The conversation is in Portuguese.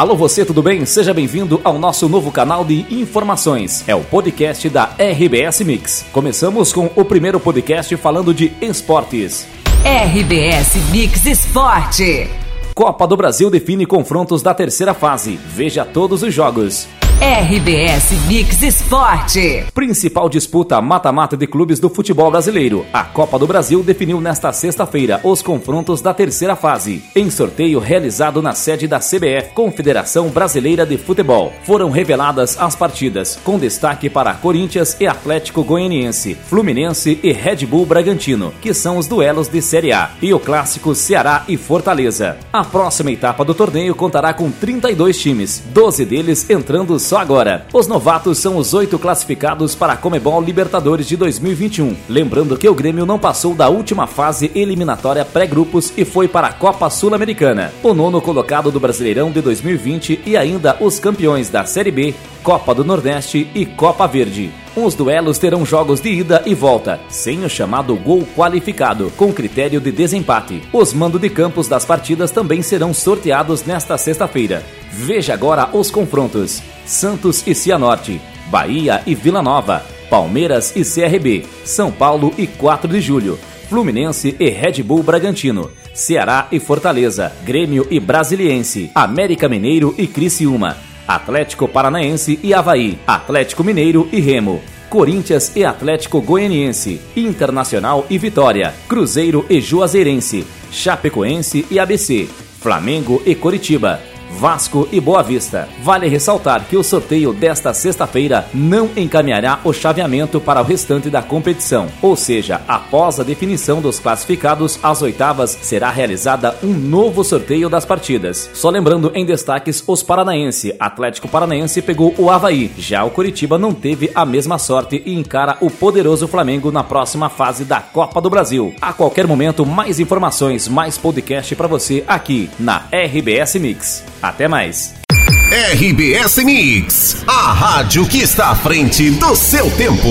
Alô você, tudo bem? Seja bem-vindo ao nosso novo canal de informações. É o podcast da RBS Mix. Começamos com o primeiro podcast falando de esportes. RBS Mix Esporte. Copa do Brasil define confrontos da terceira fase. Veja todos os jogos. RBS Mix Esporte. Principal disputa mata-mata de clubes do futebol brasileiro. A Copa do Brasil definiu nesta sexta-feira os confrontos da terceira fase. Em sorteio realizado na sede da CBF, Confederação Brasileira de Futebol, foram reveladas as partidas, com destaque para Corinthians e Atlético Goianiense, Fluminense e Red Bull Bragantino, que são os duelos de Série A, e o clássico Ceará e Fortaleza. A próxima etapa do torneio contará com 32 times, 12 deles entrando só agora. Os novatos são os oito classificados para a Comebol Libertadores de 2021. Lembrando que o Grêmio não passou da última fase eliminatória pré-grupos e foi para a Copa Sul-Americana. O nono colocado do Brasileirão de 2020 e ainda os campeões da Série B, Copa do Nordeste e Copa Verde. Os duelos terão jogos de ida e volta, sem o chamado gol qualificado, com critério de desempate. Os mandos de campos das partidas também serão sorteados nesta sexta-feira. Veja agora os confrontos: Santos e Cianorte, Bahia e Vila Nova, Palmeiras e CRB, São Paulo e 4 de julho, Fluminense e Red Bull Bragantino, Ceará e Fortaleza, Grêmio e Brasiliense, América Mineiro e Criciúma, Atlético Paranaense e Havaí, Atlético Mineiro e Remo, Corinthians e Atlético Goianiense, Internacional e Vitória, Cruzeiro e Juazeirense, Chapecoense e ABC, Flamengo e Coritiba. Vasco e Boa Vista. Vale ressaltar que o sorteio desta sexta-feira não encaminhará o chaveamento para o restante da competição, ou seja, após a definição dos classificados às oitavas, será realizada um novo sorteio das partidas. Só lembrando em destaques os paranaense. Atlético Paranaense pegou o Havaí, já o Curitiba não teve a mesma sorte e encara o poderoso Flamengo na próxima fase da Copa do Brasil. A qualquer momento, mais informações, mais podcast para você aqui na RBS Mix. Até mais. RBS Mix, a rádio que está à frente do seu tempo.